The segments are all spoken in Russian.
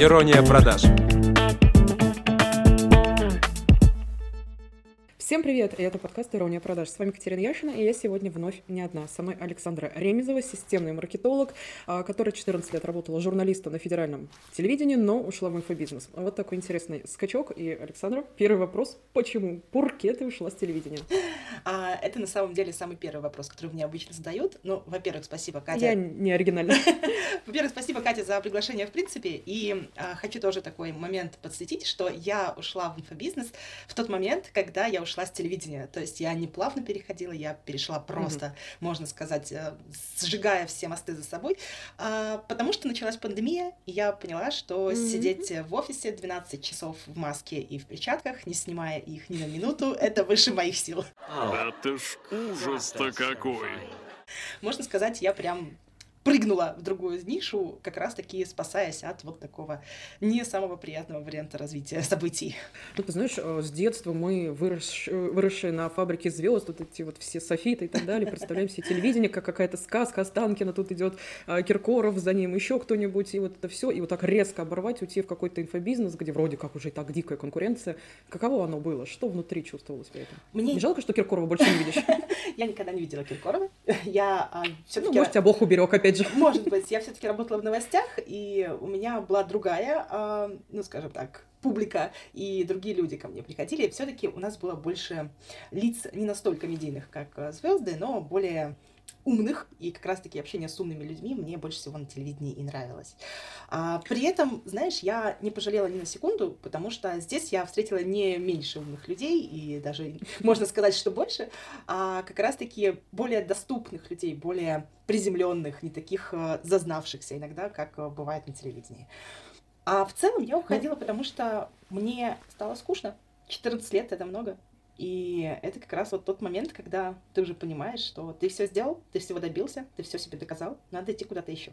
Ирония продаж. Всем привет, и это подкаст «Ирония продаж». С вами Катерина Яшина, и я сегодня вновь не одна. Со мной Александра Ремезова, системный маркетолог, а, которая 14 лет работала журналистом на федеральном телевидении, но ушла в инфобизнес. Вот такой интересный скачок. И, Александра, первый вопрос. Почему? Пурке ты ушла с телевидения? А, это на самом деле самый первый вопрос, который мне обычно задают. Ну, во-первых, спасибо, Катя. Я не оригинальна. Во-первых, спасибо, Катя, за приглашение в принципе. И а, хочу тоже такой момент подсветить, что я ушла в инфобизнес в тот момент, когда я ушла с телевидения. То есть я не плавно переходила, я перешла просто, mm-hmm. можно сказать, э, сжигая все мосты за собой, а, потому что началась пандемия, и я поняла, что mm-hmm. сидеть в офисе 12 часов в маске и в перчатках, не снимая их ни на минуту, это выше моих сил. Это ж ужас-то какой! Можно сказать, я прям прыгнула в другую нишу, как раз-таки спасаясь от вот такого не самого приятного варианта развития событий. Ну, ты знаешь, э, с детства мы, вырос, выросшие на фабрике звезд, вот эти вот все софиты и так далее, представляем себе телевидение, как какая-то сказка Останкина, тут идет э, Киркоров, за ним еще кто-нибудь, и вот это все, и вот так резко оборвать, уйти в какой-то инфобизнес, где вроде как уже и так дикая конкуренция. Каково оно было? Что внутри чувствовалось при этом? Мне... Не жалко, что Киркорова больше не видишь? Я никогда не видела Киркорова. Я а, все-таки... Ну, может, тебя Бог уберег, опять же. Может быть. Я все-таки работала в новостях, и у меня была другая, а, ну, скажем так, публика и другие люди ко мне приходили. Все-таки у нас было больше лиц не настолько медийных, как а, звезды, но более умных, и как раз-таки общение с умными людьми мне больше всего на телевидении и нравилось. А, при этом, знаешь, я не пожалела ни на секунду, потому что здесь я встретила не меньше умных людей, и даже можно сказать, что больше, а как раз-таки более доступных людей, более приземленных, не таких э, зазнавшихся иногда, как э, бывает на телевидении. А в целом я уходила, потому что мне стало скучно. 14 лет это много. И это как раз вот тот момент, когда ты уже понимаешь, что ты все сделал, ты всего добился, ты все себе доказал, надо идти куда-то еще.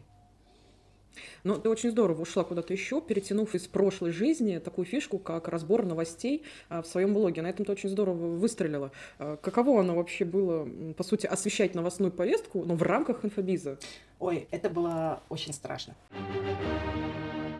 Ну, ты очень здорово ушла куда-то еще, перетянув из прошлой жизни такую фишку, как разбор новостей а, в своем блоге. На этом ты очень здорово выстрелила. А, каково оно вообще было, по сути, освещать новостную повестку, но в рамках инфобиза? Ой, это было очень страшно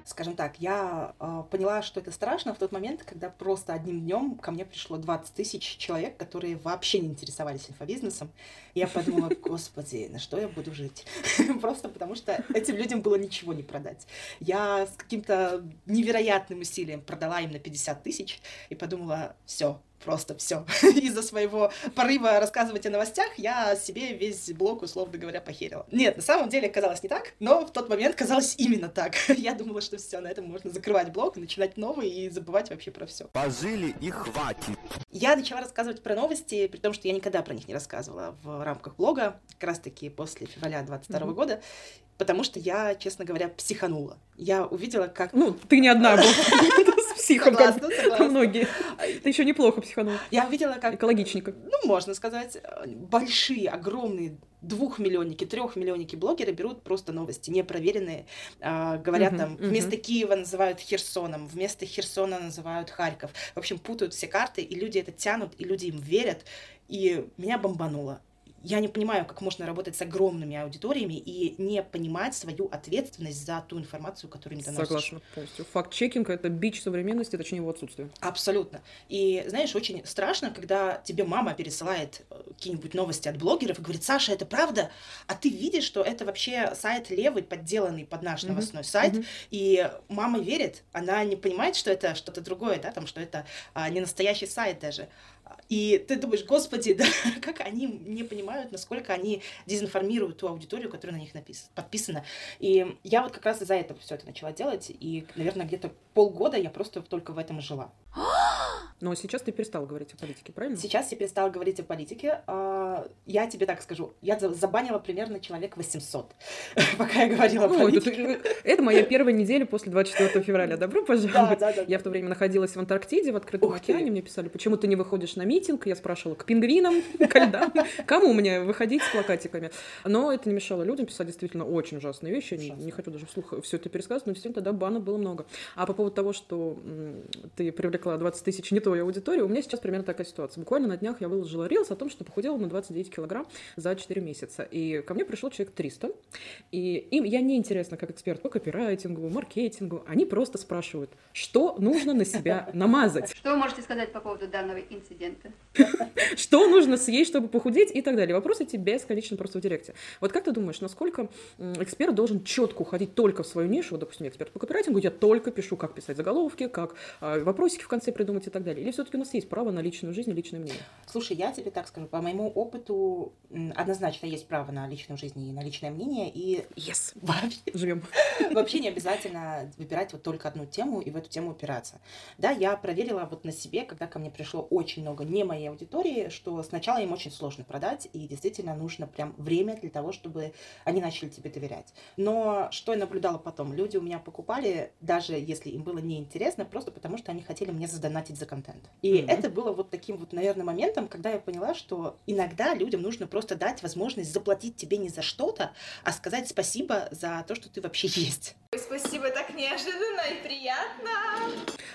скажем так, я э, поняла, что это страшно в тот момент, когда просто одним днем ко мне пришло 20 тысяч человек, которые вообще не интересовались инфобизнесом. И я подумала, господи, на что я буду жить? Просто потому что этим людям было ничего не продать. Я с каким-то невероятным усилием продала им на 50 тысяч и подумала, все, просто все. Из-за своего порыва рассказывать о новостях я себе весь блок, условно говоря, похерила. Нет, на самом деле казалось не так, но в тот момент казалось именно так. я думала, что все, на этом можно закрывать блок, начинать новый и забывать вообще про все. Пожили и хватит. Я начала рассказывать про новости, при том, что я никогда про них не рассказывала в рамках блога, как раз-таки после февраля 22 mm-hmm. года потому что я, честно говоря, психанула. Я увидела, как... Ну, ты не одна была психом, как многие. Ты еще неплохо психанула. Я увидела, как... Экологичника. Ну, можно сказать, большие, огромные двухмиллионники, трехмиллионники блогеры берут просто новости непроверенные, э, говорят там вместо. Киева называют Херсоном, вместо Херсона называют Харьков. В общем, путают все карты, и люди это тянут, и люди им верят. И меня бомбануло я не понимаю, как можно работать с огромными аудиториями и не понимать свою ответственность за ту информацию, которую не доносишь. Согласна полностью. Факт-чекинг — это бич современности, точнее его отсутствие. Абсолютно. И, знаешь, очень страшно, когда тебе мама пересылает э, какие-нибудь новости от блогеров и говорит, Саша, это правда? А ты видишь, что это вообще сайт левый, подделанный под наш mm-hmm. новостной сайт, mm-hmm. и мама верит, она не понимает, что это что-то другое, да, там, что это а, не настоящий сайт даже. И ты думаешь, господи, да, как они не понимают, насколько они дезинформируют ту аудиторию, которая на них написана, подписана. И я вот как раз из-за этого все это начала делать. И, наверное, где-то полгода я просто только в этом жила. Но сейчас ты перестал говорить о политике, правильно? Сейчас я перестала говорить о политике. А, я тебе так скажу, я забанила примерно человек 800, пока я говорила о политике. Это моя первая неделя после 24 февраля. Добро пожаловать. Я в то время находилась в Антарктиде, в открытом океане. Мне писали, почему ты не выходишь на митинг? Я спрашивала, к пингвинам, к льдам. Кому мне выходить с плакатиками? Но это не мешало людям писать действительно очень ужасные вещи. Не хочу даже вслух все это пересказывать, но действительно тогда бана было много. А по поводу того, что ты привлекла 20 тысяч не той аудитории. У меня сейчас примерно такая ситуация. Буквально на днях я выложила рилс о том, что похудела на 29 килограмм за 4 месяца. И ко мне пришел человек 300. И им я не интересна как эксперт по копирайтингу, маркетингу. Они просто спрашивают, что нужно на себя намазать, Что вы можете сказать по поводу данного инцидента? что нужно съесть, чтобы похудеть и так далее. Вопросы эти бесконечно просто в директе. Вот как ты думаешь, насколько эксперт должен четко уходить только в свою нишу? Допустим, я эксперт по копирайтингу, я только пишу, как писать заголовки, как а, вопросики в конце придумать и так далее. Или все-таки у нас есть право на личную жизнь и личное мнение? Слушай, я тебе так скажу, по моему опыту однозначно есть право на личную жизнь и на личное мнение, и Yes! вообще, Живем. вообще не обязательно выбирать вот только одну тему и в эту тему упираться. Да, я проверила вот на себе, когда ко мне пришло очень много не моей аудитории, что сначала им очень сложно продать, и действительно нужно прям время для того, чтобы они начали тебе доверять. Но что я наблюдала потом? Люди у меня покупали, даже если им было неинтересно, просто потому что они хотели мне задонатить за контент. И Мгм. это было вот таким вот, наверное, моментом, когда я поняла, что иногда людям нужно просто дать возможность заплатить тебе не за что-то, а сказать спасибо за то, что ты вообще есть. Спасибо, так неожиданно и приятно.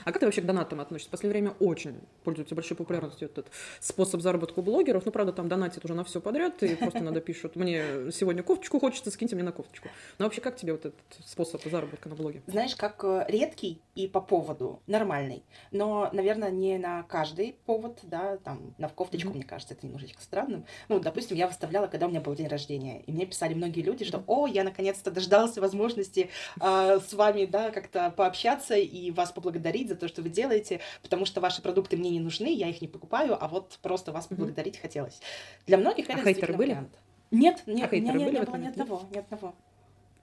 А как ты вообще к донатам относишься? В последнее время очень пользуется большой популярностью этот способ заработка у блогеров. Ну, правда, там донатят уже на все подряд, и просто надо пишут, мне сегодня кофточку хочется, скиньте мне на кофточку. Но вообще, как тебе вот этот способ заработка на блоге? знаешь, как э, редкий и по поводу нормальный. Но, наверное, не на каждый повод, да, там, на кофточку, Мгм. мне кажется, это немножечко странным. Ну, допустим, я выставляла, когда у меня был день рождения, и мне писали многие люди, что, о, я наконец-то дождался возможности а, с вами, да, как-то пообщаться и вас поблагодарить за то, что вы делаете, потому что ваши продукты мне не нужны, я их не покупаю, а вот просто вас поблагодарить хотелось. Для многих А это хейтеры действительно были? вариант. Нет, нет, у меня хейтеры не, были не было ни одного, ни одного.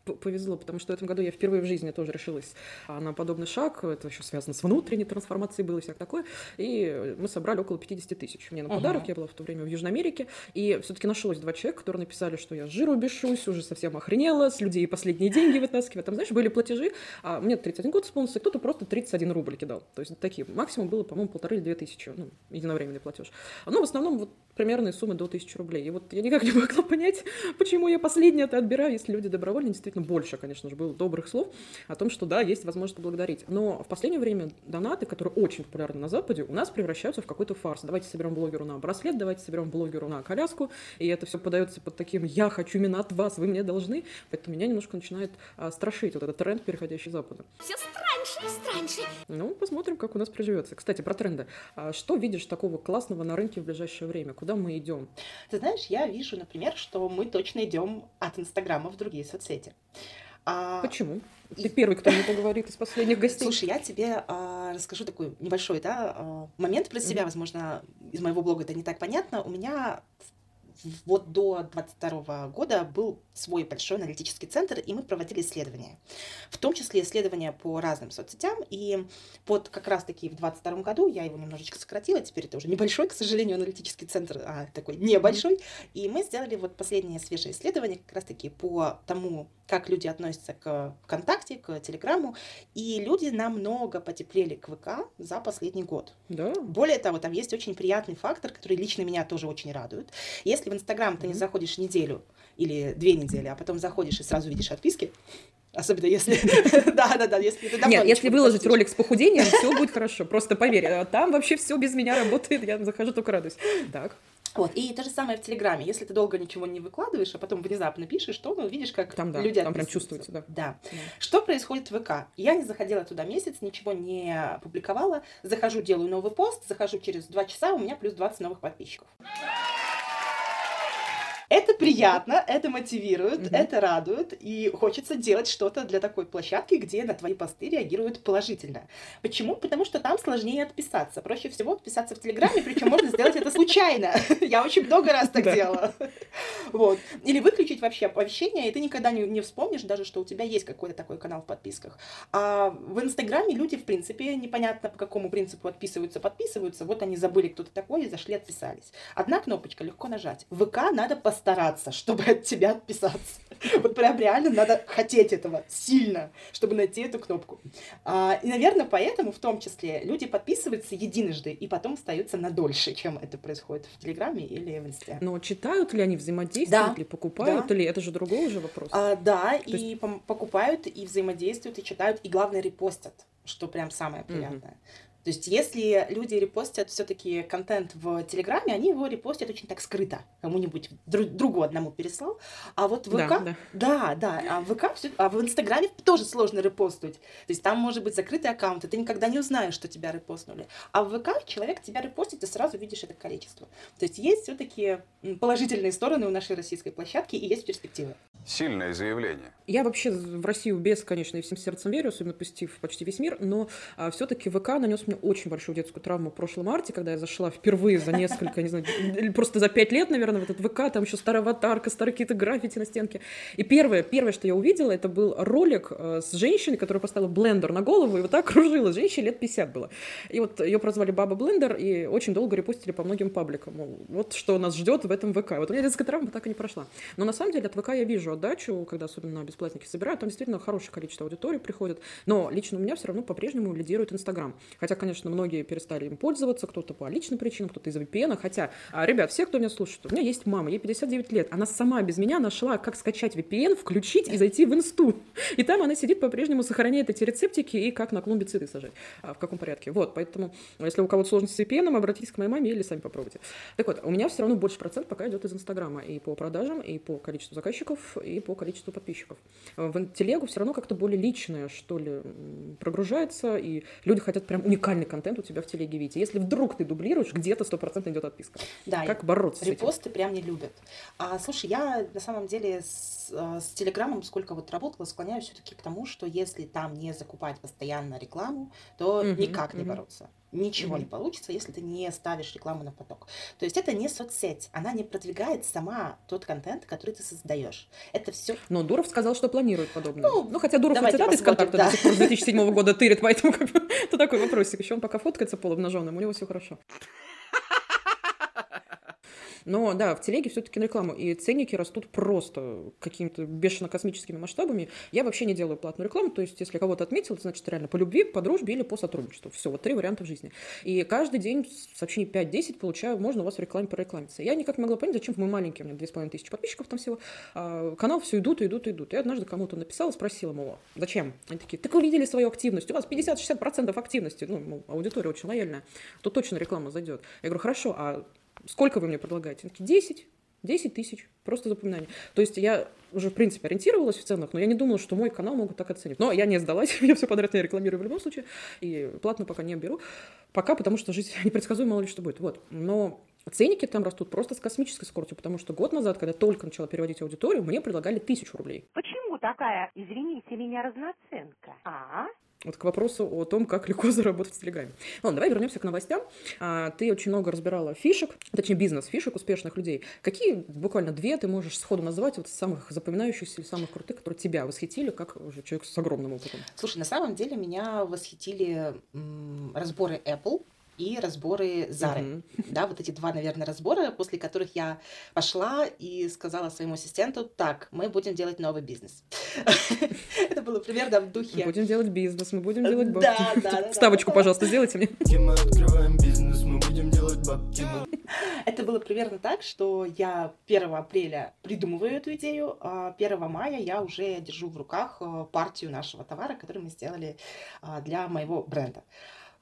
Повезло, потому что в этом году я впервые в жизни тоже решилась а, на подобный шаг. Это еще связано с внутренней трансформацией было и всякое такое. И мы собрали около 50 тысяч. Мне на Ага. подарок, я была в то время в Южной Америке. И все-таки нашлось два человека, которые написали, что я с жиру бешусь, уже совсем охренела, с людей последние деньги вытаскиваю. Там, знаешь, были платежи, а мне 31 год исполнился, кто-то просто 31 рубль кидал. То есть такие. Максимум было, по-моему, полторы или две тысячи, ну, единовременный платеж. Но в основном вот примерные суммы до 1000 рублей. И вот я никак не могла понять, почему я последнее-то отбираю, если люди добровольно, действительно больше, конечно же, было добрых слов о том, что да, есть возможность поблагодарить. Но в последнее время донаты, которые очень популярны на Западе, у нас превращаются в какой-то фарс. Давайте соберем блогеру на браслет, давайте соберем блогеру на коляску, и это все подается под таким «я хочу именно от вас, вы мне должны». Поэтому меня немножко начинает а, страшить вот этот тренд, переходящий Запада. Все страньше и страньше. Ну, посмотрим, как у нас приживется. Кстати, про тренды. А Что видишь такого классного на рынке в ближайшее время? Куда мы идем? Ты знаешь, я вижу, например, что мы точно идем от Инстаграма в другие соцсети. А, Почему? Ты первый, кто мне это говорит из последних гостей. Слушай, я тебе а, расскажу такой небольшой да, а, момент про себя. Возможно, из моего блога это не так понятно. У меня вот до 22 года был свой большой аналитический центр, и мы проводили исследования. В том числе исследования по разным соцсетям. И вот как раз-таки в 22 году я его немножечко сократила. Теперь это уже небольшой, к сожалению, аналитический центр, а такой небольшой. И мы сделали вот последнее свежее исследование как раз-таки по тому, как люди относятся к ВКонтакте, к Телеграму. И люди намного потеплели к ВК за последний год. Да. Более того, там есть очень приятный фактор, который лично меня тоже очень радует. Если в Инстаграм ты не Мгм. заходишь неделю или две недели, а потом заходишь и сразу видишь отписки, особенно если... Да-да-да, если ты Нет, если выложить ролик с похудением, все будет хорошо. Просто поверь, а там вообще все без меня работает, я захожу только радуюсь. Так. Вот, и то же самое в Телеграме. Если ты долго ничего не выкладываешь, а потом внезапно пишешь, то ну, видишь, как Там, да, люди там прям чувствуется, да. Да. Да. Что происходит в ВК? Я не заходила туда месяц, ничего не публиковала. Захожу, делаю новый пост, захожу через два часа, у меня плюс 20 новых подписчиков. Это приятно, это мотивирует, Мгм. это радует, и хочется делать что-то для такой площадки, где на твои посты реагируют положительно. Почему? Потому что там сложнее отписаться. Проще всего отписаться в Телеграме, причем можно сделать это случайно. Я очень много раз так делала. Вот. Или выключить вообще оповещения, и ты никогда не, не вспомнишь даже, что у тебя есть какой-то такой канал в подписках. А в Инстаграме люди, в принципе, непонятно по какому принципу отписываются, подписываются. Вот они забыли, кто ты такой, и зашли, отписались. Одна кнопочка, легко нажать. В ВК надо постараться, чтобы от тебя отписаться. Вот прям реально надо хотеть этого сильно, чтобы найти эту кнопку. А, и, наверное, поэтому в том числе люди подписываются единожды и потом остаются на дольше, чем это происходит в Телеграме или в Инсте. Но читают ли они, взаимодействуют Да. ли, покупают Да. ли? Это же другой уже вопрос. А, да, То и пом- покупают, и взаимодействуют, и читают, и главное репостят, что прям самое приятное. То есть, если люди репостят все-таки контент в Телеграме, они его репостят очень так скрыто. Кому-нибудь дру- другу одному переслал. А вот в ВК... да. Да, да. А в ВК всё- а в Инстаграме тоже сложно репостнуть. То есть, там может быть закрытый аккаунт, и ты никогда не узнаешь, что тебя репостнули. А в ВК человек тебя репостит, ты сразу видишь это количество. То есть, есть все-таки положительные стороны у нашей российской площадки и есть перспективы. Сильное заявление. Я вообще в Россию без, конечно, и всем сердцем верю, особенно посетив почти весь мир, но все-таки ВК нанес мне очень большую детскую травму в прошлом марте, когда я зашла впервые за несколько, не знаю, просто за пять лет, наверное, в этот ВК, там еще старая аватарка, старые какие-то граффити на стенке. И первое, первое, что я увидела, это был ролик э, с женщиной, которая поставила блендер на голову и вот так кружила. Женщине лет 50 было. И вот ее прозвали Баба Блендер, и очень долго репостили по многим пабликам. Вот что нас ждет в этом ВК. Вот у меня детская травма так и не прошла. Но на самом деле от ВК я вижу отдачу, когда особенно бесплатники собирают, там действительно хорошее количество аудитории приходит. Но лично у меня все равно по-прежнему лидирует Инстаграм. Хотя, конечно, многие перестали им пользоваться, кто-то по личным причинам, кто-то из-за VPN. Хотя, а, ребят, все, кто меня слушает, у меня есть мама, ей 59 лет. Она сама без меня нашла, как скачать VPN, включить и зайти в инсту. И там она сидит по-прежнему, сохраняет эти рецептики и как на клумбе цветы сажать. А, в каком порядке. Вот, поэтому, если у кого-то сложности с VPN, обратитесь к моей маме или сами попробуйте. Так вот, у меня все равно больше процент пока идет из Инстаграма и по продажам, и по количеству заказчиков, и по количеству подписчиков. В телегу все равно как-то более личное, что ли, прогружается, и люди хотят прям уникальный контент у тебя в телеге видеть. Если вдруг ты дублируешь, где-то стопроцентно идет отписка. Да, Как бороться с этим? Репосты прям не любят. А, слушай, я на самом деле с, э, с Телеграмом сколько вот работала, склоняюсь все-таки к тому, что если там не закупать постоянно рекламу, то Мгм, никак не мгм. бороться. Ничего Мгм. не получится, если ты не ставишь рекламу на поток. То есть это не соцсеть, она не продвигает сама тот контент, который ты создаешь. Это все Но Дуров сказал, что планирует подобное. Ну, Ну, хотя Дуров цитаты из контакта да. до сих пор с 2007 года тырит, поэтому как бы, это такой вопросик. Еще он пока фоткается полуобнаженным, у него все хорошо. Но да, в телеге все-таки на рекламу. И ценники растут просто какими-то бешено космическими масштабами. Я вообще не делаю платную рекламу. То есть, если кого-то отметил, значит реально по любви, по дружбе или по сотрудничеству. Все, вот три варианта в жизни. И каждый день сообщений 5-10 получаю, можно у вас в рекламе прорекламиться. Я никак не могла понять, зачем мы маленькие, у меня 2,5 тысячи подписчиков там всего. А канал все идут, идут, идут. Я однажды кому-то написала, спросила, мол, зачем? Они такие, так вы видели свою активность, у вас 50-60% активности. Ну, аудитория очень лояльная. Тут точно реклама зайдет. Я говорю, хорошо, а сколько вы мне предлагаете? Они такие, 10. 10 тысяч, просто запоминание. То есть я уже, в принципе, ориентировалась в ценах, но я не думала, что мой канал могут так оценить. Но я не сдалась, я все подряд не рекламирую в любом случае, и платно пока не беру. Пока, потому что жизнь непредсказуема, мало ли что будет. Вот. Но ценники там растут просто с космической скоростью, потому что год назад, когда только начала переводить аудиторию, мне предлагали тысячу рублей. Почему такая, извините меня, разноценка? А? Вот к вопросу о том, как легко заработать в Телеграме. Ладно, давай вернемся к новостям. А, Ты очень много разбирала фишек, точнее бизнес-фишек успешных людей. Какие буквально две ты можешь сходу назвать вот самых запоминающихся или самых крутых, которые тебя восхитили, как уже человек с огромным опытом? Слушай, на самом деле меня восхитили м, разборы Apple и разборы Зары. Мгм. Да, вот эти два, наверное, разбора, после которых я пошла и сказала своему ассистенту, так, мы будем делать новый бизнес. Это было примерно в Мы духе. будем делать бизнес, мы будем делать бабки. да, да, Вставочку, да. пожалуйста, сделайте мне. Мы открываем бизнес, мы будем делать бабки. мы Это было примерно так, что я 1 апреля придумываю эту идею, а 1 мая я уже держу в руках э, партию нашего товара, который мы сделали а, для моего бренда.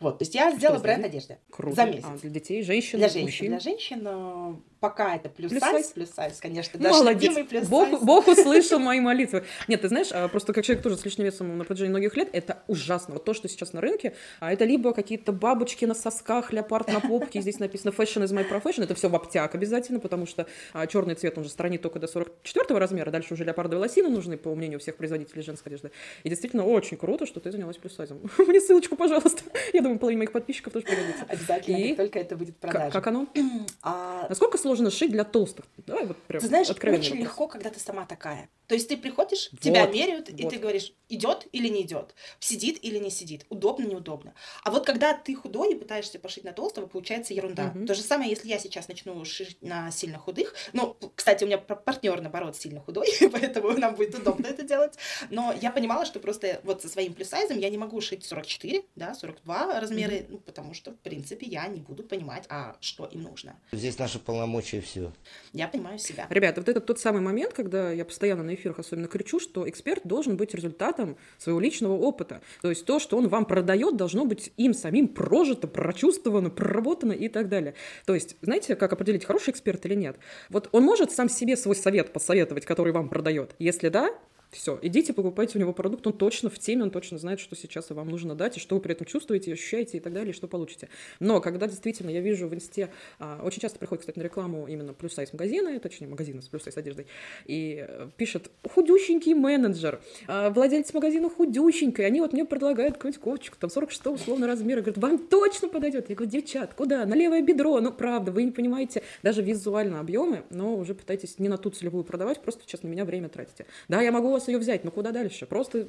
Вот, то есть я сделала бренд одежды. Круто. За месяц. А для детей, женщин, Для женщин. мужчин? Для женщин э, пока это плюс, Плюс сайз, плюс сайз, конечно. Наш Молодец. плюс Бог, сайз. Бог услышал мои молитвы. Нет, ты знаешь, а, просто как человек тоже с лишним весом на протяжении многих лет, это ужасно. Вот то, что сейчас на рынке, а это либо какие-то бабочки на сосках, леопард на попке, здесь написано fashion is my profession, это все в обтяг обязательно, потому что черный цвет, он же странит только до 44 размера, дальше уже леопардовые лосины нужны, по мнению всех производителей женской одежды. И действительно очень круто, что ты занялась плюс-сайзом. Мне ссылочку, пожалуйста. Я думаю, половина моих подписчиков тоже пригодится. Обязательно, И как только это будет в Как, как оно? А, Насколько сложно шить для толстых? Давай вот прям Ты знаешь, откровенный очень вопрос. легко, когда ты сама такая. То есть ты приходишь, тебя Вот, меряют, и вот. ты говоришь, идет или не идет, сидит или не сидит, удобно, неудобно. А вот когда ты худой и пытаешься пошить на толстого, получается ерунда. Мгм. То же самое, если я сейчас начну шить на сильно худых. Ну, кстати, у меня пар- партнер, наоборот, сильно худой, поэтому нам будет удобно это делать. Но я понимала, что просто вот со своим плюс-сайзом я не могу шить 44, да, 42 размеры, ну, потому что, в принципе, я не буду понимать, а что им нужно. Здесь наши полномочия все. Я понимаю себя. Ребята, вот это тот самый момент, когда я постоянно на эфирах особенно кричу, что эксперт должен быть результатом своего личного опыта. То есть то, что он вам продает, должно быть им самим прожито, прочувствовано, проработано и так далее. То есть, знаете, как определить, хороший эксперт или нет? Вот он может сам себе свой совет посоветовать, который вам продает. Если да, все, идите, покупайте у него продукт, он точно в теме, он точно знает, что сейчас вам нужно дать, и что вы при этом чувствуете, ощущаете и так далее, и что получите. Но когда действительно я вижу в инсте, а, очень часто приходит, кстати, на рекламу именно плюс-сайз магазины, точнее, магазины с плюс-сайз одеждой, и э, пишет худющенький менеджер, а, владелец магазина худющенький, они вот мне предлагают какую-нибудь кофточку, там 46 условно размера, говорят, вам точно подойдет. Я говорю, девчат, куда? На левое бедро. Ну, правда, вы не понимаете даже визуально объемы, но уже пытаетесь не на ту целевую продавать, просто сейчас на меня время тратите. Да, я могу вас ее взять, но куда дальше? Просто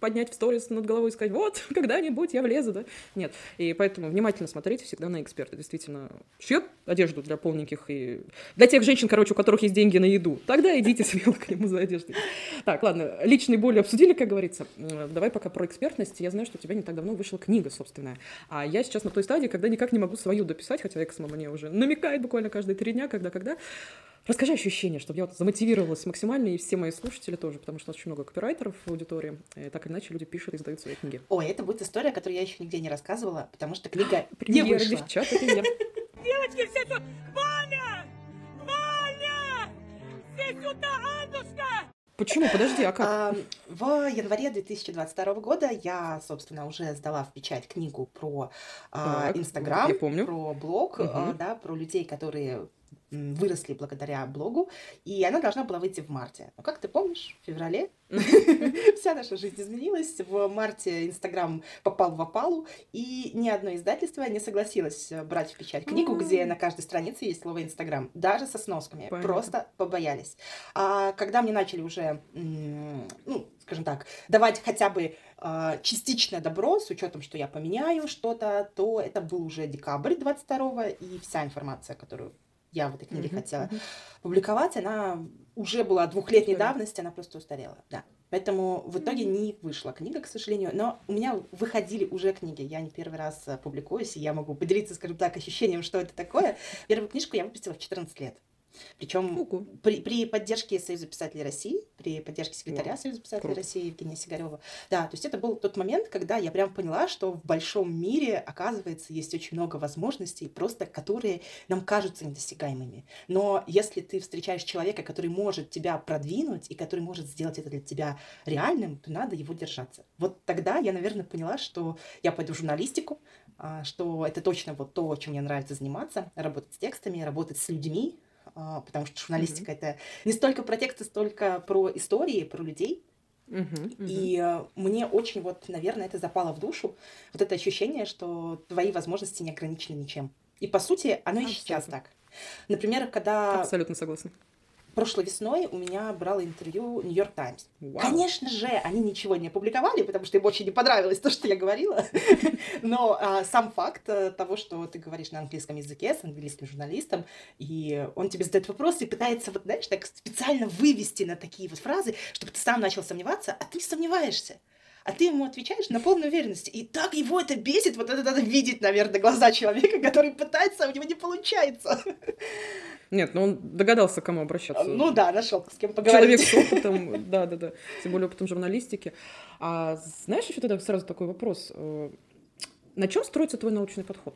поднять в сторис над головой и сказать, вот, когда-нибудь я влезу, да? Нет. И поэтому внимательно смотрите всегда на эксперта. Действительно, шьет одежду для полненьких и для тех женщин, короче, у которых есть деньги на еду. Тогда идите смело к нему за одеждой. Так, ладно, личные боли обсудили, как говорится. Давай пока про экспертность. Я знаю, что у тебя не так давно вышла книга собственная. А я сейчас на той стадии, когда никак не могу свою дописать, хотя экс мне уже намекает буквально каждые три дня, когда-когда. Расскажи ощущения, чтобы я вот замотивировалась максимально, и все мои слушатели тоже, потому что у нас очень много копирайтеров в аудитории, и так или иначе люди пишут и издают свои книги. Ой, это будет история, которую я еще нигде не рассказывала, потому что книга не Премьера, вышла. девчата. Девочки, все тут! Ваня! Ваня! Все сюда, Андушка! Почему? Подожди, а как? А, В январе 2022 года я, собственно, уже сдала в печать книгу про а, Инстаграм, про блог, а, Мгм. да, про людей, которые выросли благодаря блогу, и она должна была выйти в марте. Но как ты помнишь, в феврале вся наша жизнь изменилась. В марте Инстаграм попал в опалу, и ни одно издательство не согласилось э, брать в печать книгу, где на каждой странице есть слово Инстаграм, даже со сносками. Просто побоялись. А когда мне начали уже, ну, скажем так, давать хотя бы а, частичное добро, с учетом, что я поменяю что-то, то это был уже декабрь 22 и вся информация, которую я в этой книге Мгм, хотела мгм. публиковать, она уже была двухлетней Устарела. давности, она просто устарела, да. Поэтому в итоге не вышла книга, к сожалению, но у меня выходили уже книги, я не первый раз э, публикуюсь, и я могу поделиться, скажем так, ощущением, что это такое. Первую книжку я выпустила в 14 лет. Причем при, при поддержке Союза писателей России, при поддержке секретаря Вау, Союза писателей круто. России Евгения Сигарева. Да, то есть это был тот момент, когда я прям поняла, что в большом мире, оказывается, есть очень много возможностей, просто которые нам кажутся недосягаемыми. Но если ты встречаешь человека, который может тебя продвинуть и который может сделать это для тебя реальным, то надо его держаться. Вот тогда я, наверное, поняла, что я пойду в журналистику, а, что это точно вот то, чем мне нравится заниматься, работать с текстами, работать с людьми, потому что журналистика это не столько про тексты, столько про истории, про людей. Мгм, мгм. И э, мне очень вот, наверное, это запало в душу, вот это ощущение, что твои возможности не ограничены ничем. И по сути, оно и сейчас Абсолютно. так. Например, когда Абсолютно согласна. Прошлой весной у меня брал интервью Нью-Йорк Таймс. Конечно же, они ничего не опубликовали, потому что им очень не понравилось то, что я говорила. Но а, сам факт э, того, что ты говоришь на английском языке с английским журналистом, и он тебе задает вопрос и пытается, вот, знаешь, так специально вывести на такие вот фразы, чтобы ты сам начал сомневаться, а ты сомневаешься. А ты ему отвечаешь на полной уверенности. И так его это бесит, вот это надо видеть, наверное, глаза человека, который пытается, а у него не получается. Нет, ну он догадался, к кому обращаться. Ну да, нашел с кем Человек поговорить. с опытом, да, да, да, тем более опытом журналистики. А знаешь, еще тогда сразу такой вопрос. э, На чем строится твой научный подход?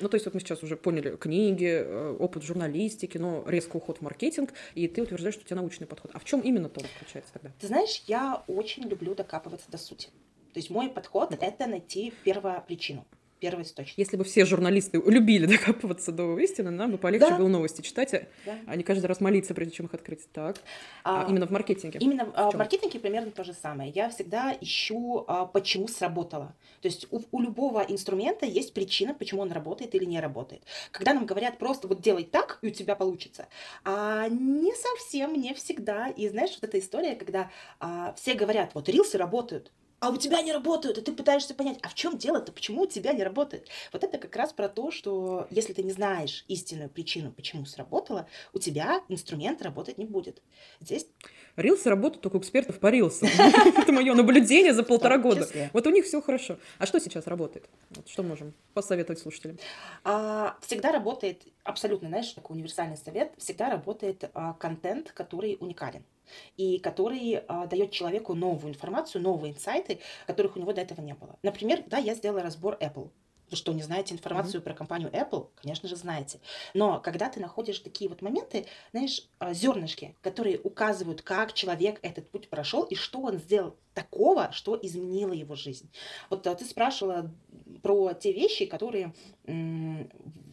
Ну, то есть вот мы сейчас уже поняли книги, э, опыт журналистики, но резко уход в маркетинг, и ты утверждаешь, что у тебя научный подход. А в чем именно то заключается тогда? Ты знаешь, я очень люблю докапываться до сути. То есть мой подход — это найти первопричину, первоисточник. Если бы все журналисты любили докапываться до истины, нам бы полегче Да. было новости читать, а- Да. а не каждый раз молиться, прежде чем их открыть. Так. А, А, именно в маркетинге. Именно а, в маркетинге примерно то же самое. Я всегда ищу, а, почему сработало. То есть у, у любого инструмента есть причина, почему он работает или не работает. Когда нам говорят просто вот делай так, и у тебя получится, а не совсем, не всегда. И знаешь, вот эта история, когда а, все говорят, вот рилсы работают, а у тебя не работают, и ты пытаешься понять, а в чем дело-то, почему у тебя не работает? Вот это как раз про то, что если ты не знаешь истинную причину, почему сработало, у тебя инструмент работать не будет. Здесь Рилсы работают только у экспертов по рилсам. Это мое наблюдение за полтора года. Вот у них все хорошо. А что сейчас работает? Что можем посоветовать слушателям? А, всегда работает, абсолютно, знаешь, такой универсальный совет, всегда работает а, контент, который уникален и который а, дает человеку новую информацию, новые инсайты, которых у него до этого не было. Например, да, я сделала разбор Apple. Вы что, не знаете информацию про компанию Apple? Конечно же, знаете. Но когда ты находишь такие вот моменты, знаешь, а, зернышки, которые указывают, как человек этот путь прошел и что он сделал такого, что изменило его жизнь. Вот а, ты спрашивала про те вещи, которые,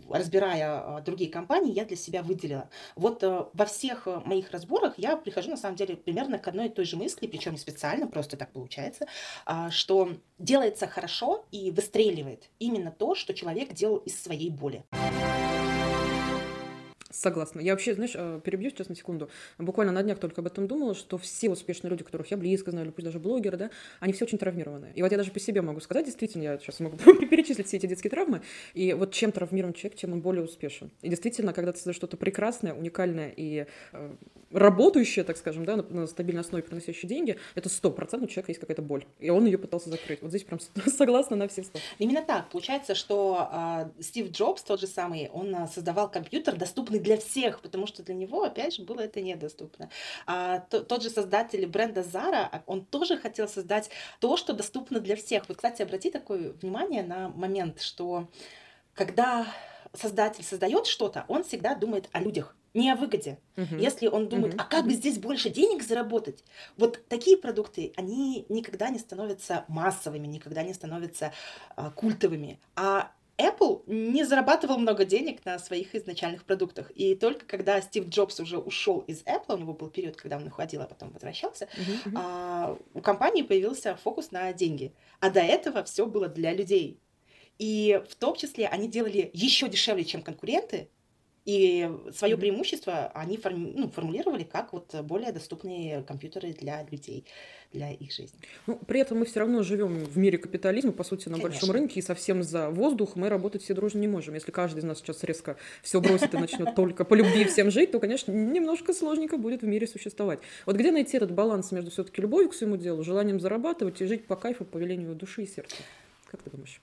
разбирая а, другие компании, я для себя выделила. Вот а, во всех а, моих разборах я прихожу, на самом деле, примерно к одной и той же мысли, причем не специально, просто так получается, а, что делается хорошо и выстреливает именно то, что человек делал из своей боли. Согласна. Я вообще, знаешь, э, перебью сейчас на секунду. Буквально на днях только об этом думала, что все успешные люди, которых я близко знаю, или пусть даже блогеры, да, они все очень травмированные. И вот я даже по себе могу сказать, действительно, я сейчас могу перечислить все эти детские травмы, и вот чем травмирован человек, тем он более успешен. И действительно, когда ты создаешь что-то прекрасное, уникальное и э, работающее, так скажем, да, на, стабильной основе, приносящее деньги, это сто процентов у человека есть какая-то боль. И он ее пытался закрыть. Вот здесь прям согласна на все сто. Именно так. Получается, что а, Стив Джобс, тот же самый, он а, создавал компьютер, доступный для всех, потому что для него, опять же, было это недоступно. А, то- тот же создатель бренда Zara, а, он тоже хотел создать то, что доступно для всех. Вот, кстати, обрати такое внимание на момент, что когда создатель создает что-то, он всегда думает о людях, не о выгоде. Мгм. Если он думает, Мгм. а как бы здесь больше денег заработать? Вот такие продукты, они никогда не становятся массовыми, никогда не становятся а, культовыми. А Apple не зарабатывал много денег на своих изначальных продуктах. И только когда Стив Джобс уже ушел из Apple, у него был период, когда он уходил, а потом возвращался, мгм. а, у компании появился фокус на деньги. А до этого все было для людей. И в том числе они делали еще дешевле, чем конкуренты. И свое преимущество они форми- ну, формулировали как вот более доступные компьютеры для людей, для их жизни. Ну, при этом мы все равно живем в мире капитализма, по сути, на большом Конечно. рынке, и совсем за воздух мы работать все дружно не можем. Если каждый из нас сейчас резко все бросит и начнет только по любви всем жить, то, конечно, немножко сложненько будет в мире существовать. Вот где найти этот баланс между все-таки любовью к своему делу, желанием зарабатывать и жить по кайфу, по велению души и сердца? Как ты думаешь?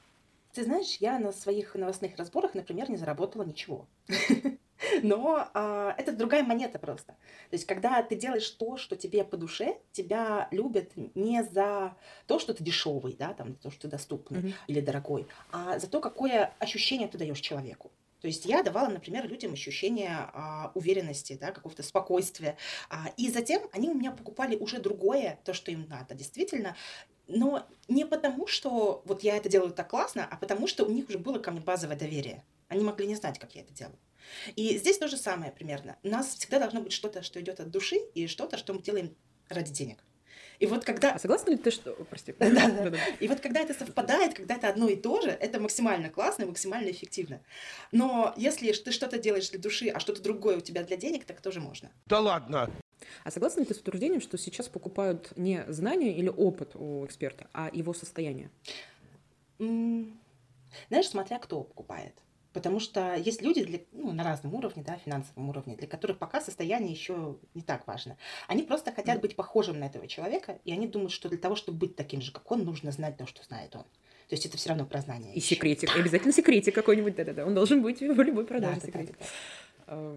Ты знаешь, я на своих новостных разборах, например, не заработала ничего. Но а, это другая монета просто. То есть, когда ты делаешь то, что тебе по душе, тебя любят не за то, что ты дешевый, да, там, то, что ты доступный Мгм. или дорогой, а за то, какое ощущение ты даешь человеку. То есть я давала, например, людям ощущение а, уверенности, да, какого-то спокойствия. А, и затем они у меня покупали уже другое, то, что им надо, действительно. Но не потому, что вот я это делаю так классно, а потому, что у них уже было ко мне базовое доверие. Они могли не знать, как я это делаю. И здесь то же самое примерно. У нас всегда должно быть что-то, что идет от души, и что-то, что мы делаем ради денег. И вот когда А согласна ли ты, что... Прости. Да, да. И вот когда это совпадает, когда это одно и то же, это максимально классно и максимально эффективно. Но если ты что-то делаешь для души, а что-то другое у тебя для денег, так тоже можно. Да ладно. А согласна ли ты с утверждением, что сейчас покупают не знания или опыт у эксперта, а его состояние? Знаешь, смотря кто покупает. Потому что есть люди для, ну, на разном уровне, да, финансовом уровне, для которых пока состояние еще не так важно. Они просто хотят быть похожим на этого человека, и они думают, что для того, чтобы быть таким же, как он, нужно знать то, что знает он. То есть это все равно про знание. И ещё. секретик. И обязательно секретик какой-нибудь. Да-да-да. Он должен быть в любой Да, продаже да, да, секретик. да, да.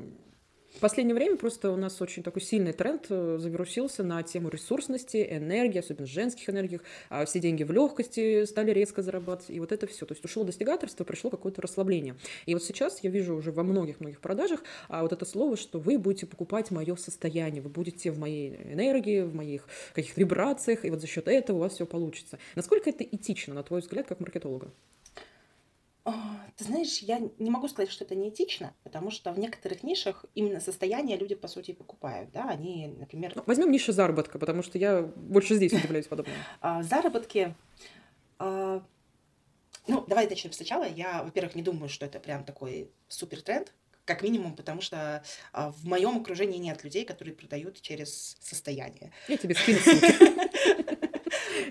В последнее время просто у нас очень такой сильный тренд э, завирусился на тему ресурсности, энергии, особенно женских энергиях. А Все деньги в легкости стали резко зарабатывать. И вот это все. То есть ушло достигаторство, пришло какое-то расслабление. И вот сейчас я вижу уже во многих-многих продажах а, вот это слово, что вы будете покупать мое состояние, вы будете в моей энергии, в моих каких-то вибрациях, и вот за счет этого у вас все получится. Насколько это этично, на твой взгляд, как маркетолога? А, Ты знаешь, я не могу сказать, что это неэтично, потому что в некоторых нишах именно состояние люди, по сути, и покупают. Да? Они, например, Ну, Возьмем нишу заработка, потому что я больше здесь удивляюсь подобному. А, заработки. а, Ну, давай начнем сначала. Я, во-первых, не думаю, что это прям такой супер тренд, как минимум, потому что а, в моем окружении нет людей, которые продают через состояние. Я тебе скину ссылки.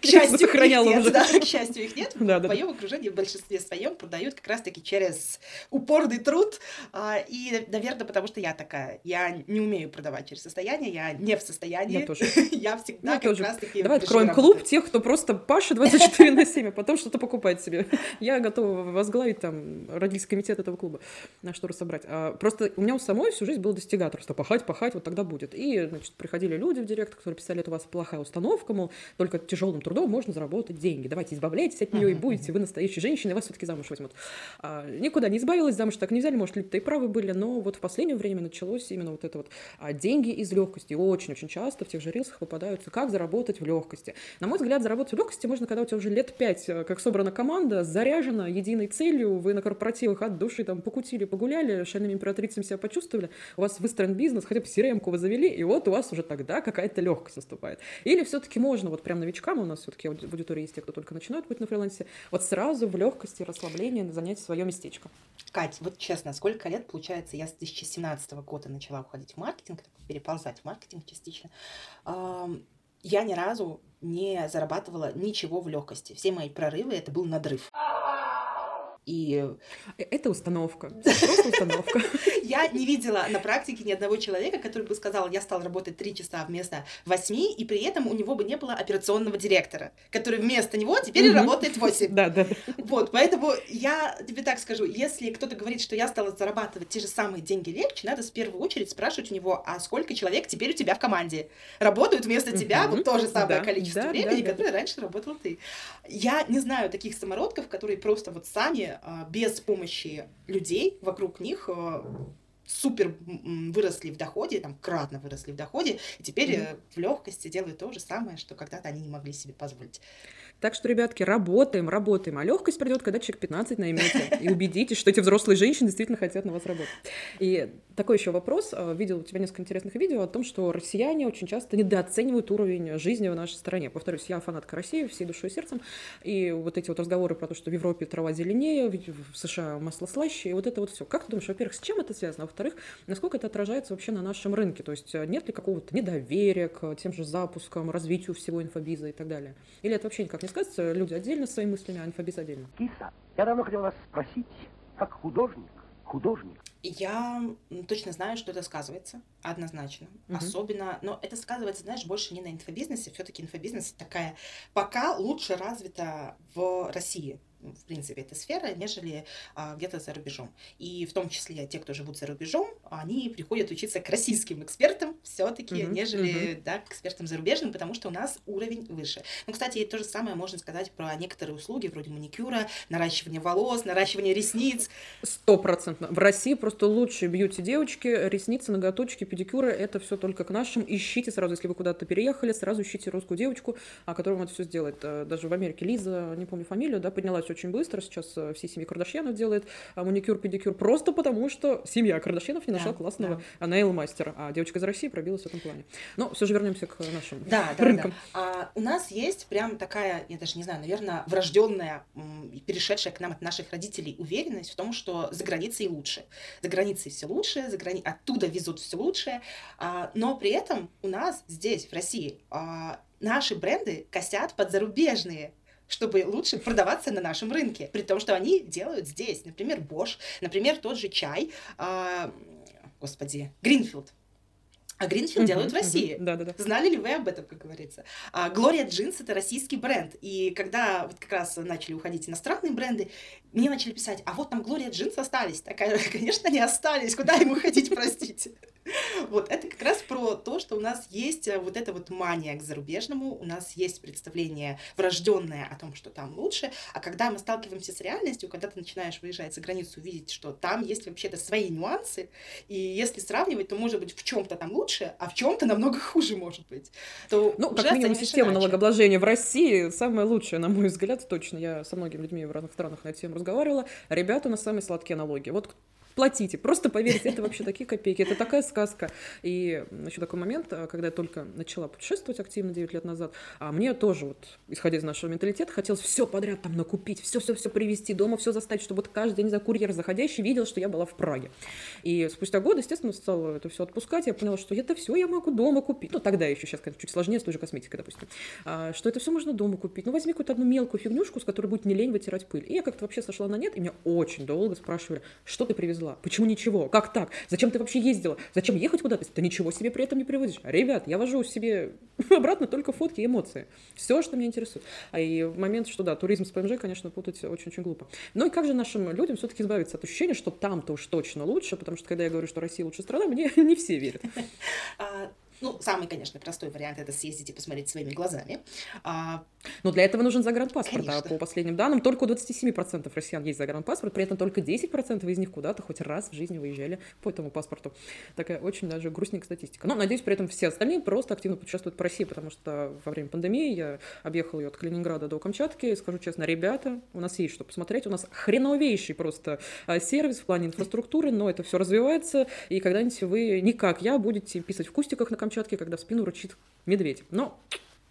К счастью, их нет, да, к счастью, их нет. Да, В моем окружении в большинстве своем продают как раз-таки через упорный труд. а, И, наверное, потому что я такая. Я не умею продавать через состояние, я не в состоянии. Я тоже. Я всегда Я как тоже. раз-таки Давай откроем режиме клуб работы. тех, кто просто Паша 24 на 7, а потом что-то покупает себе. Я готова возглавить там родительский комитет этого клуба, на что собрать. А, просто у меня у самой всю жизнь было достигаторство. Пахать, пахать, вот тогда будет. И, значит, приходили люди в директ, которые писали, это у вас плохая установка, мол, только тяжелым трудом можно заработать деньги. Давайте избавляйтесь от нее и будете вы настоящей женщиной, вас все-таки замуж возьмут. А, никуда не избавилась, замуж так не взяли, может, люди-то и правы были, но вот в последнее время началось именно вот это вот а, деньги из легкости. Очень-очень часто в тех же рилсах попадаются, как заработать в легкости. На мой взгляд, заработать в легкости можно, когда у тебя уже лет пять, э, как собрана команда, заряжена единой целью, вы на корпоративах от души там покутили, погуляли, шальными императрицами себя почувствовали, у вас выстроен бизнес, хотя бы crm вы завели, и вот у вас уже тогда какая-то легкость наступает. Или все-таки можно, вот прям новичкам, у нас все-таки в аудитории есть те, кто только начинают быть на фрилансе, вот сразу в легкости, расслаблении занять свое местечко. Кать, вот честно, сколько лет, получается, я с 2017 года начала уходить в маркетинг, переползать в маркетинг частично. Я ни разу не зарабатывала ничего в легкости. Все мои прорывы это был надрыв. И Э, Это установка. Просто установка. я не видела на практике ни одного человека, который бы сказал, я стал работать три часа вместо восьми, и при этом у него бы не было операционного директора, который вместо него теперь работает восемь. Да, да. Вот, поэтому я тебе так скажу, если кто-то говорит, что я стала зарабатывать те же самые деньги легче, надо в первую очередь спрашивать у него, а сколько человек теперь у тебя в команде работают вместо тебя вот то же самое количество времени, которое раньше работал ты. Я не знаю таких самородков, которые просто вот сами, а, без помощи людей вокруг них, а, супер выросли в доходе, там кратно выросли в доходе, и теперь э, в легкости делают то же самое, что когда-то они не могли себе позволить. Так что, ребятки, работаем, работаем. А легкость придет, когда человек 15 наймете. И убедитесь, что эти взрослые женщины действительно хотят на вас работать. И такой еще вопрос. А, Видел у тебя несколько интересных видео о том, что россияне очень часто недооценивают уровень жизни в нашей стране. Повторюсь, я фанатка России всей душой и сердцем. И вот эти вот разговоры про то, что в Европе трава зеленее, в США масло слаще, и вот это вот все. Как ты думаешь, во-первых, с чем это связано? А во-вторых, насколько это отражается вообще на нашем рынке? То есть э, нет ли какого-то недоверия к тем же запускам, развитию всего инфобиза и так далее? Или это вообще никак не сказывается? Люди отдельно своими мыслями, а инфобиз отдельно? Киса, я давно хотел вас спросить, как художник, художник, Я точно знаю, что это сказывается, однозначно. Мгм. Особенно, но это сказывается, знаешь, больше не на инфобизнесе. Все-таки инфобизнес такая пока лучше развита в России. В принципе, эта сфера, нежели а, где-то за рубежом. И в том числе те, кто живут за рубежом, они приходят учиться к российским экспертам все-таки, Мгм, нежели да, к экспертам зарубежным, потому что у нас уровень выше. Ну, кстати, то же самое можно сказать про некоторые услуги, вроде маникюра, наращивания волос, наращивания ресниц. Стопроцентно. В России просто лучшие бьюти-девочки, ресницы, ноготочки, педикюры. Это все только к нашим. Ищите сразу, если вы куда-то переехали, сразу ищите русскую девочку, а которая вам это все сделает. Э, Даже в Америке Лиза, не помню фамилию, да, поднялась очень быстро. Сейчас э, все семьи Кардашьянов делает а маникюр, педикюр. Просто потому, что семья Кардашьянов не нашла Да, классного да. нейл-мастера. А девочка из России пробилась в этом плане. Но все же вернемся к нашим Да, да, рынкам. да. А у нас есть прям такая, я даже не знаю, наверное, врожденная, перешедшая к нам от наших родителей уверенность в том, что за границей лучше. За границей все лучше, за грани... оттуда везут все лучшее. А, но при этом у нас здесь, в России, а, наши бренды косят под зарубежные чтобы лучше продаваться на нашем рынке, при том, что они делают здесь. Например, Bosch, например, тот же чай, а, господи, Гринфилд. А Гринфилд делают в России. Да, да, да. Знали ли вы об этом, как говорится? А, Gloria Jeans это российский бренд. И когда вот как раз начали уходить иностранные бренды, мне начали писать, а вот там Gloria Jeans остались. Такая, конечно, не остались. Куда им уходить, простите? Вот, это как раз про то, что у нас есть э, вот эта вот мания к зарубежному, у нас есть представление врожденное о том, что там лучше, а когда мы сталкиваемся с реальностью, когда ты начинаешь выезжать за границу, видеть, что там есть вообще-то свои нюансы, и если сравнивать, то может быть в чем-то там лучше, а в чем-то намного хуже может быть. То Ну, как минимум, система иначе. налогообложения в России самая лучшая, на мой взгляд, точно. Я со многими людьми в разных странах на эту тему разговаривала. Ребята, у нас самые сладкие налоги. Вот платите, просто поверьте, это вообще такие копейки, это такая сказка. И еще такой момент, а, когда я только начала путешествовать активно 9 лет назад, а мне тоже, вот, исходя из нашего менталитета, хотелось все подряд там накупить, все-все-все привезти, дома все заставить, чтобы вот каждый день за курьер заходящий видел, что я была в Праге. И спустя годы, естественно, стала это все отпускать, я поняла, что это все я могу дома купить. Ну, тогда еще, сейчас, конечно, чуть сложнее с той же косметикой, допустим. А, что это все можно дома купить. Ну, возьми какую-то одну мелкую фигнюшку, с которой будет не лень вытирать пыль. И я как-то вообще сошла на нет, и меня очень долго спрашивали, что ты привезла? Почему ничего? Как так? Зачем ты вообще ездила? Зачем ехать куда-то, если ты ничего себе при этом не привозишь? Ребят, я вожу себе обратно только фотки и эмоции. Все, что меня интересует. А и в момент, что да, туризм с ПМЖ, конечно, путать очень-очень глупо. Ну и как же нашим людям все-таки избавиться от ощущения, что там-то уж точно лучше, потому что когда я говорю, что Россия лучшая страна, мне не все верят. А, ну, самый, конечно, простой вариант это съездить и посмотреть своими глазами. А... Но для этого нужен загранпаспорт. А по последним данным, только у 27% россиян есть загранпаспорт, при этом только 10% из них куда-то хоть раз в жизни выезжали по этому паспорту. Такая очень даже грустненькая статистика. Но, надеюсь, при этом все остальные просто активно путешествуют по России, потому что во время пандемии я объехала ее от Калининграда до Камчатки. И скажу честно, ребята, у нас есть что посмотреть. У нас хреновейший просто а, сервис в плане инфраструктуры, но это все развивается. И когда-нибудь вы, не как я, будете писать в кустиках на Камчатке, когда в спину рычит медведь. Но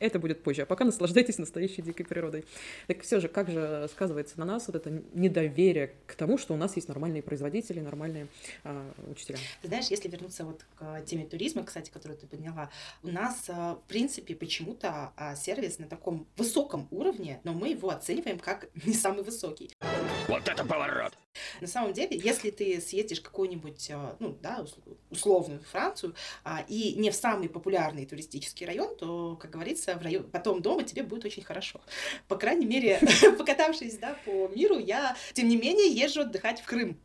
это будет позже. А пока наслаждайтесь настоящей дикой природой. Так все же, как же сказывается на нас вот это недоверие к тому, что у нас есть нормальные производители, нормальные а, учителя? Знаешь, если вернуться вот к теме туризма, кстати, которую ты подняла, у нас, а, в принципе, почему-то а, сервис на таком высоком уровне, но мы его оцениваем как не самый высокий. Вот это поворот! На самом деле, если ты съездишь в какую-нибудь, а, ну, да, условную Францию, и не в самый популярный туристический район, то, как говорится, в район, потом дома тебе будет очень хорошо. По крайней мере, покатавшись, да, по миру, я, тем не менее, езжу отдыхать в Крым.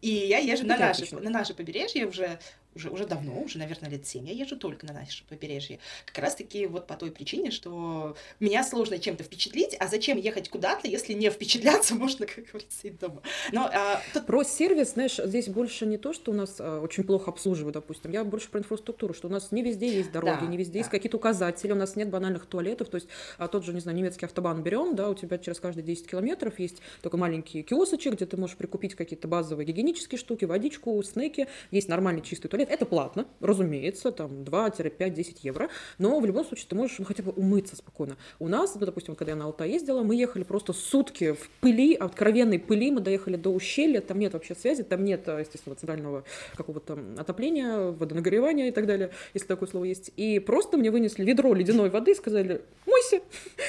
И я езжу на наше, на наше побережье уже уже, уже давно, уже, наверное, лет 7 я езжу только на наше побережье. Как раз-таки вот по той причине, что меня сложно чем-то впечатлить, а зачем ехать куда-то, если не впечатляться можно, как говорится, и дома. Но, а, тут... Про сервис, знаешь, здесь больше не то, что у нас а, очень плохо обслуживают, допустим, я больше про инфраструктуру, что у нас не везде есть дороги, да, не везде да. есть какие-то указатели, у нас нет банальных туалетов, то есть а, тот же, не знаю, немецкий автобан берем, да, у тебя через каждые 10 километров есть только маленькие киосочки, где ты можешь прикупить какие-то базовые гигиенические штуки, водичку, снеки, есть нормальный чистый туалет, это платно, разумеется, там 2-5-10 евро, но в любом случае ты можешь ну, хотя бы умыться спокойно. У нас, ну, допустим, когда я на Алтай ездила, мы ехали просто сутки в пыли, откровенной пыли, мы доехали до ущелья, там нет вообще связи, там нет, естественно, центрального какого-то отопления, водонагревания и так далее, если такое слово есть. И просто мне вынесли ведро ледяной воды и сказали, мойся.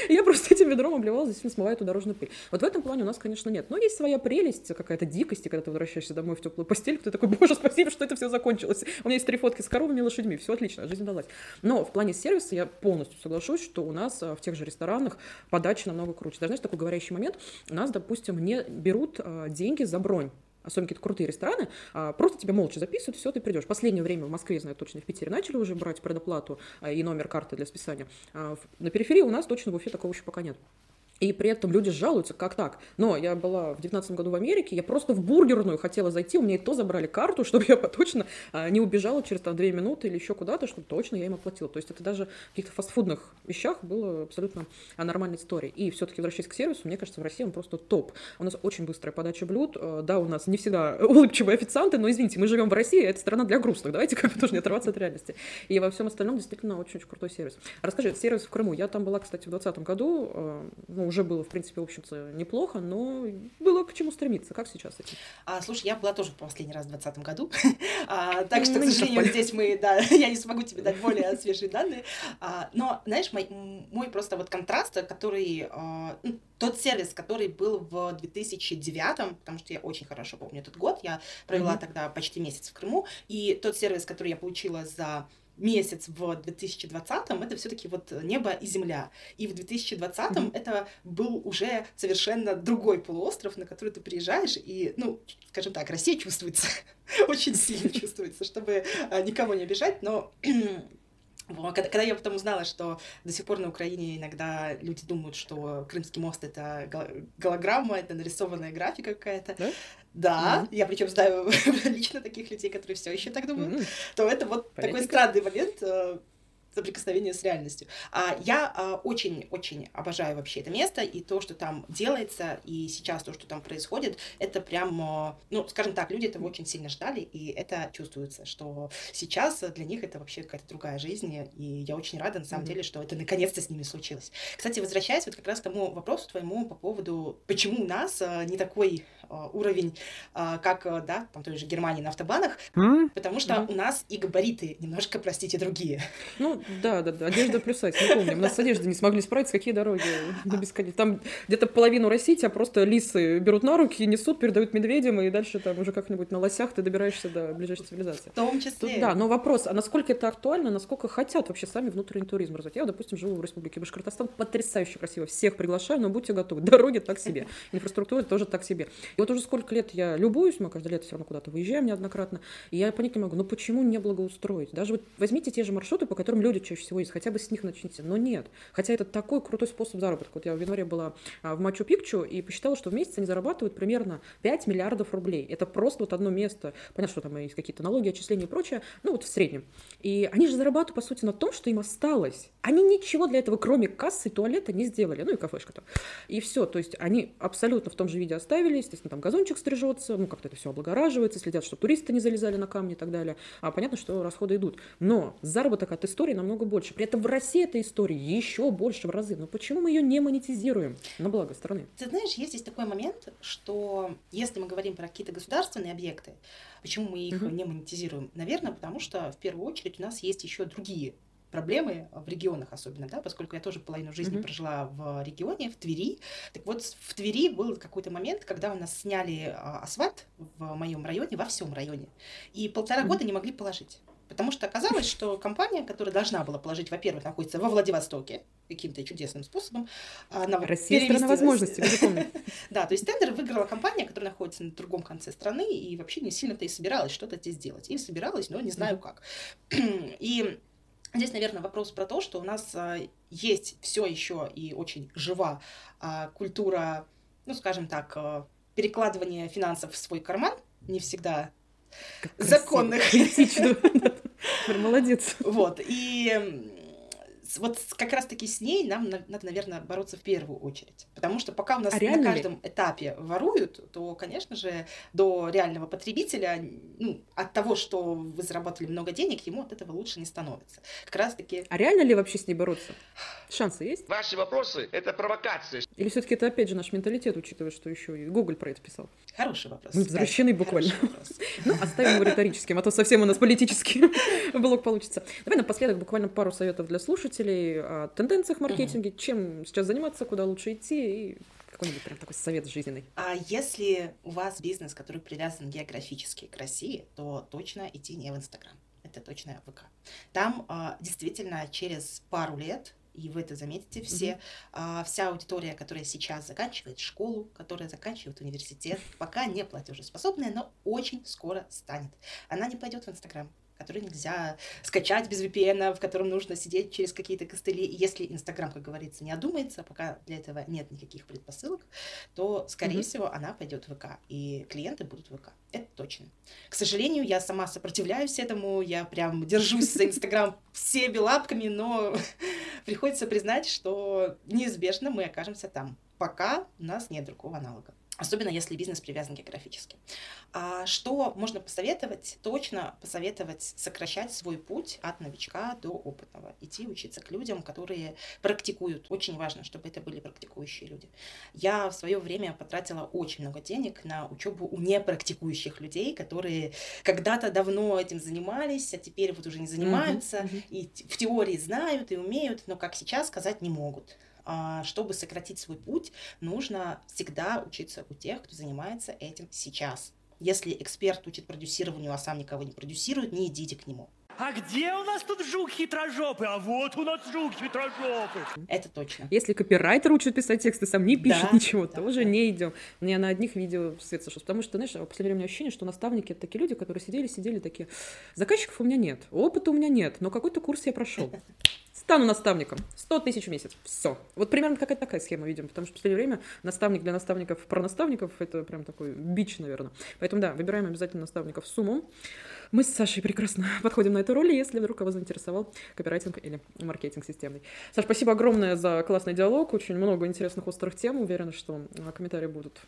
Я просто этим ведром обливалась, действительно смываю эту дорожную пыль. Вот в этом плане у нас, конечно, нет. Но есть своя прелесть, какая-то дикость, когда ты возвращаешься домой в теплую постель, ты такой, боже, спасибо, что это все закончилось. У меня есть три фотки с коровами и лошадьми, все отлично, жизнь удалась. Но в плане сервиса я полностью соглашусь, что у нас а, в тех же ресторанах подача намного круче. Даже, знаешь, такой говорящий момент, у нас, допустим, не берут а, деньги за бронь особенно какие-то крутые рестораны, а, просто тебя молча записывают, все, ты придешь. Последнее время в Москве, знаю точно, в Питере начали уже брать предоплату и номер карты для списания. На периферии у нас точно в Уфе такого еще пока нет. И при этом люди жалуются, как так? Но я была в девятнадцатом году в Америке, я просто в бургерную хотела зайти, у меня и то забрали карту, чтобы я точно а, не убежала через там две минуты или еще куда-то, чтобы точно я им оплатила. То есть это даже в каких-то фастфудных вещах было абсолютно а, нормальной историей. И все-таки возвращаясь к сервису, мне кажется, в России он просто топ. У нас очень быстрая подача блюд, а, да, у нас не всегда улыбчивые официанты, но извините, мы живем в России, это страна для грустных, давайте как бы тоже не отрываться от реальности. И во всем остальном действительно очень-очень крутой сервис. Расскажи, сервис в Крыму, я там была, кстати, в 2020 году, ну, уже было, в принципе, общем-то, неплохо, но было к чему стремиться. Как сейчас этим? А, слушай, я была тоже в последний раз в 2020 году, а, так что, к сожалению, здесь мы, да, я не смогу тебе дать более свежие данные. А, но, знаешь, мой, мой просто вот контраст, который, а, ну, тот сервис, который был в 2009, потому что я очень хорошо помню этот год, я провела mm-hmm. тогда почти месяц в Крыму, и тот сервис, который я получила за месяц в 2020-м это все-таки вот небо и земля. И в 2020-м mm-hmm. это был уже совершенно другой полуостров, на который ты приезжаешь, и, ну, скажем так, Россия чувствуется, очень сильно чувствуется, чтобы а, никого не обижать, но когда, когда я потом узнала, что до сих пор на Украине иногда люди думают, что Крымский мост это голограмма, это нарисованная графика какая-то, да, да mm-hmm. я причем знаю лично таких людей, которые все еще так думают, mm-hmm. то это вот Понятно. такой странный момент. Соприкосновение с реальностью. А я очень-очень обожаю вообще это место, и то, что там делается, и сейчас то, что там происходит, это прям, а, ну, скажем так, люди этого очень сильно ждали, и это чувствуется, что сейчас для них это вообще какая-то другая жизнь, и я очень рада, на самом mm-hmm. деле, что это наконец-то с ними случилось. Кстати, возвращаясь вот как раз к тому вопросу твоему по поводу, почему у нас а, не такой а, уровень, как, да, там той же Германии на автобанах, mm-hmm. потому что mm-hmm. у нас и габариты немножко, простите, другие. Ну, да, да, да, одежда плюс сайз, не помню. У нас с одеждой не смогли справиться, какие дороги на бесконечно. Там где-то половину России тебя просто лисы берут на руки, несут, передают медведям, и дальше там уже как-нибудь на лосях ты добираешься до ближайшей цивилизации. В том числе. Тут, да, но вопрос, а насколько это актуально, насколько хотят вообще сами внутренний туризм развивать? Я, допустим, живу в Республике Башкортостан, потрясающе красиво, всех приглашаю, но будьте готовы, дороги так себе, инфраструктура тоже так себе. И вот уже сколько лет я любуюсь, мы каждое лето все равно куда-то выезжаем неоднократно, и я понять не могу, ну почему не благоустроить? Даже вот возьмите те же маршруты, по которым люди чаще всего есть, хотя бы с них начните, но нет. Хотя это такой крутой способ заработка. Вот я в январе была а, в Мачу-Пикчу и посчитала, что в месяц они зарабатывают примерно 5 миллиардов рублей. Это просто вот одно место. Понятно, что там есть какие-то налоги, отчисления и прочее, ну вот в среднем. И они же зарабатывают, по сути, на том, что им осталось. Они ничего для этого, кроме кассы и туалета, не сделали. Ну и кафешка там. И все. То есть они абсолютно в том же виде оставили. Естественно, там газончик стрижется, ну как-то это все облагораживается, следят, чтобы туристы не залезали на камни и так далее. А понятно, что расходы идут. Но заработок от истории намного больше. При этом в России эта история еще больше в разы. Но почему мы ее не монетизируем на благо страны? Ты знаешь, есть здесь такой момент, что если мы говорим про какие-то государственные объекты, почему мы их угу. не монетизируем? Наверное, потому что в первую очередь у нас есть еще другие проблемы в регионах особенно, да, поскольку я тоже половину жизни mm-hmm. прожила в регионе, в Твери. Так вот, в Твери был какой-то момент, когда у нас сняли а, асфальт в моем районе, во всем районе, и полтора mm-hmm. года не могли положить. Потому что оказалось, что компания, которая должна была положить, во-первых, находится во Владивостоке каким-то чудесным способом. Она Россия страна возможностей, Да, то есть тендер выиграла компания, которая находится на другом конце страны и вообще не сильно-то и собиралась что-то здесь делать. Или собиралась, но не знаю как. И Здесь, наверное, вопрос про то, что у нас а, есть все еще и очень жива а, культура, ну, скажем так, а, перекладывания финансов в свой карман, не всегда как законных. Молодец. Вот. И вот как раз-таки с ней нам надо, наверное, бороться в первую очередь. Потому что пока у нас а на каждом ли? этапе воруют, то, конечно же, до реального потребителя, ну, от того, что вы заработали много денег, ему от этого лучше не становится. Как раз-таки... А реально ли вообще с ней бороться? Шансы есть? Ваши вопросы — это провокация. Или все таки это, опять же, наш менталитет, учитывая, что еще и Google про это писал? Хороший вопрос. Мы возвращены буквально. Ну, оставим его риторическим, а то совсем у нас политический блок получится. Давай напоследок буквально пару советов для слушателей о тенденциях в маркетинге, чем сейчас заниматься, куда лучше идти и какой-нибудь прям такой совет жизненный. А если у вас бизнес, который привязан географически к России, то точно идти не в Инстаграм. Это точно ВК. Там а, действительно через пару лет и вы это заметите все, mm-hmm. а, вся аудитория, которая сейчас заканчивает школу, которая заканчивает университет, пока не платежеспособная, но очень скоро станет. Она не пойдет в Инстаграм, который нельзя скачать без VPN, в котором нужно сидеть через какие-то костыли. И если Инстаграм, как говорится, не одумается, пока для этого нет никаких предпосылок, то, скорее mm-hmm. всего, она пойдет в ВК, и клиенты будут в ВК. Это точно. К сожалению, я сама сопротивляюсь этому, я прям держусь за Инстаграм всеми лапками, но приходится признать, что неизбежно мы окажемся там, пока у нас нет другого аналога особенно если бизнес привязан географически. А что можно посоветовать? Точно посоветовать сокращать свой путь от новичка до опытного, идти учиться к людям, которые практикуют. Очень важно, чтобы это были практикующие люди. Я в свое время потратила очень много денег на учебу у непрактикующих людей, которые когда-то давно этим занимались, а теперь вот уже не занимаются, mm-hmm. и в теории знают и умеют, но как сейчас сказать не могут. А, чтобы сократить свой путь, нужно всегда учиться у тех, кто занимается этим сейчас. Если эксперт учит продюсированию, а сам никого не продюсирует, не идите к нему. А где у нас тут жук хитрожопый? А вот у нас жук хитрожопый. Это точно. Если копирайтер учит писать тексты, сам не пишет да, ничего, да, тоже да. не идем. Мне на одних видео свет сошел. Потому что, знаешь, в последнее время ощущение, что наставники это такие люди, которые сидели, сидели такие, заказчиков у меня нет, опыта у меня нет, но какой-то курс я прошел. Стану наставником. 100 тысяч в месяц. Все. Вот примерно какая-то такая схема, видим. Потому что в последнее время наставник для наставников про наставников это прям такой бич, наверное. Поэтому да, выбираем обязательно наставников с умом. Мы с Сашей прекрасно подходим на эту роль, если вдруг вас заинтересовал копирайтинг или маркетинг системный. Саш, спасибо огромное за классный диалог. Очень много интересных острых тем. Уверена, что комментарии будут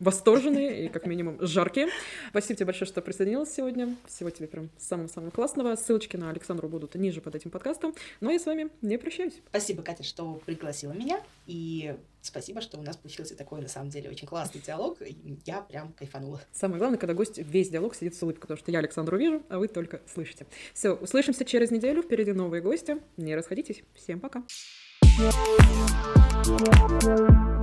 восторженные и как минимум жаркие. Спасибо тебе большое, что присоединилась сегодня. Всего тебе прям самого-самого классного. Ссылочки на Александру будут ниже под этим подкастом. Ну я с вами не прощаюсь. Спасибо, Катя, что пригласила меня. И спасибо, что у нас получился такой, на самом деле, очень классный диалог. Я прям кайфанула. Самое главное, когда гость весь диалог сидит с улыбкой, потому что я Александру вижу, а вы только слышите. Все, услышимся через неделю. Впереди новые гости. Не расходитесь. Всем пока. Thank you.